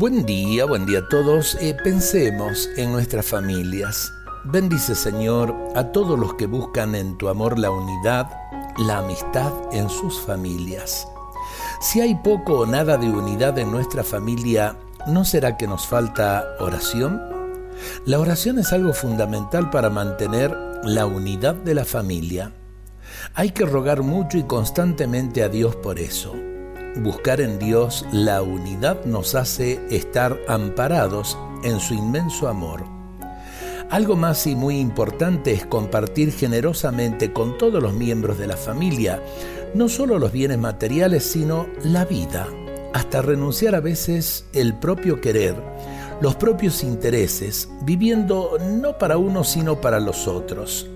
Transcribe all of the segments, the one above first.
Buen día, buen día a todos. Eh, pensemos en nuestras familias. Bendice Señor a todos los que buscan en tu amor la unidad, la amistad en sus familias. Si hay poco o nada de unidad en nuestra familia, ¿no será que nos falta oración? La oración es algo fundamental para mantener la unidad de la familia. Hay que rogar mucho y constantemente a Dios por eso. Buscar en Dios la unidad nos hace estar amparados en su inmenso amor. Algo más y muy importante es compartir generosamente con todos los miembros de la familia, no solo los bienes materiales, sino la vida, hasta renunciar a veces el propio querer, los propios intereses, viviendo no para uno sino para los otros.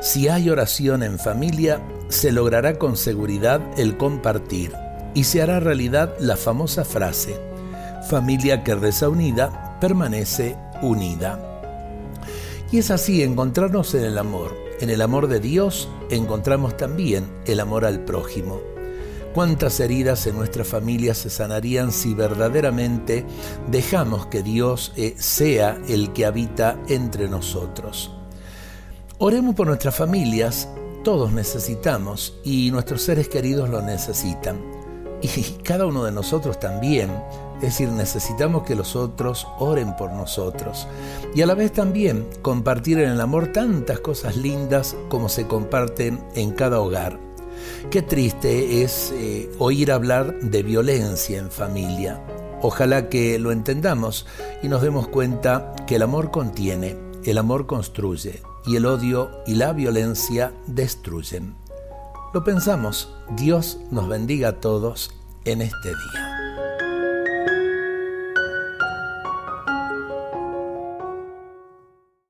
Si hay oración en familia, se logrará con seguridad el compartir y se hará realidad la famosa frase, familia que reza unida, permanece unida. Y es así, encontrarnos en el amor. En el amor de Dios encontramos también el amor al prójimo. ¿Cuántas heridas en nuestra familia se sanarían si verdaderamente dejamos que Dios eh, sea el que habita entre nosotros? Oremos por nuestras familias, todos necesitamos y nuestros seres queridos lo necesitan y cada uno de nosotros también. Es decir, necesitamos que los otros oren por nosotros. Y a la vez también compartir en el amor tantas cosas lindas como se comparten en cada hogar. Qué triste es eh, oír hablar de violencia en familia. Ojalá que lo entendamos y nos demos cuenta que el amor contiene, el amor construye y el odio y la violencia destruyen. Lo pensamos, Dios nos bendiga a todos en este día.